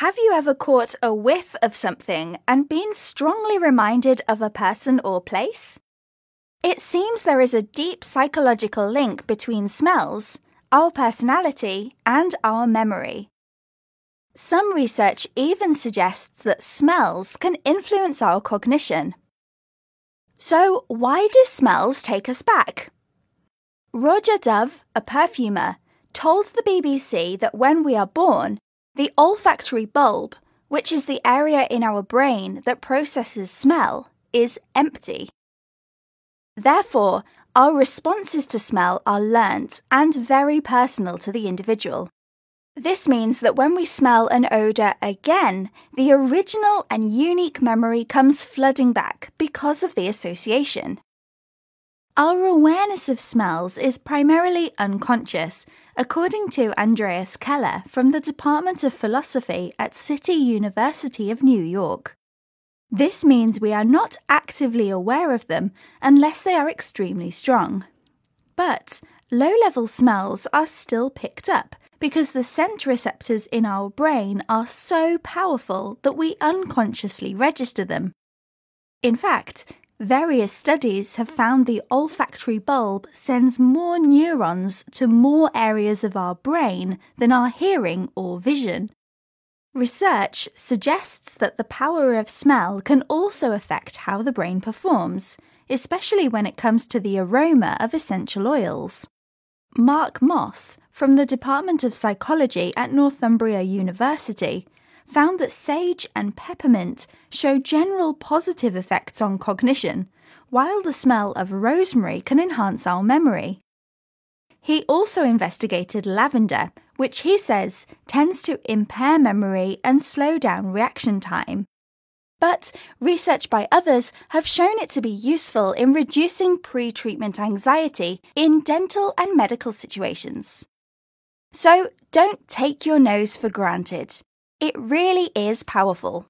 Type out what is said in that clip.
Have you ever caught a whiff of something and been strongly reminded of a person or place? It seems there is a deep psychological link between smells, our personality, and our memory. Some research even suggests that smells can influence our cognition. So, why do smells take us back? Roja Dove, a perfumer, told the BBC that when we are born, the olfactory bulb, which is the area in our brain that processes smell, is empty. Therefore, our responses to smell are learnt and very personal to the individual. This means that when we smell an odour again, the original and unique memory comes flooding back because of the association. Our awareness of smells is primarily unconscious, according to Andreas Keller from the Department of Philosophy at City University of New York. This means we are not actively aware of them unless they are extremely strong. But low level smells are still picked up because the scent receptors in our brain are so powerful that we unconsciously register them. In fact, Various studies have found the olfactory bulb sends more neurons to more areas of our brain than our hearing or vision. Research suggests that the power of smell can also affect how the brain performs, especially when it comes to the aroma of essential oils. Mark Moss, from the Department of Psychology at Northumbria University, found that sage and peppermint show general positive effects on cognition, while the smell of rosemary can enhance our memory. He also investigated lavender, which he says tends to impair memory and slow down reaction time. But research by others have shown it to be useful in reducing pre treatment anxiety in dental and medical situations. So don't take your nose for granted. It really is powerful.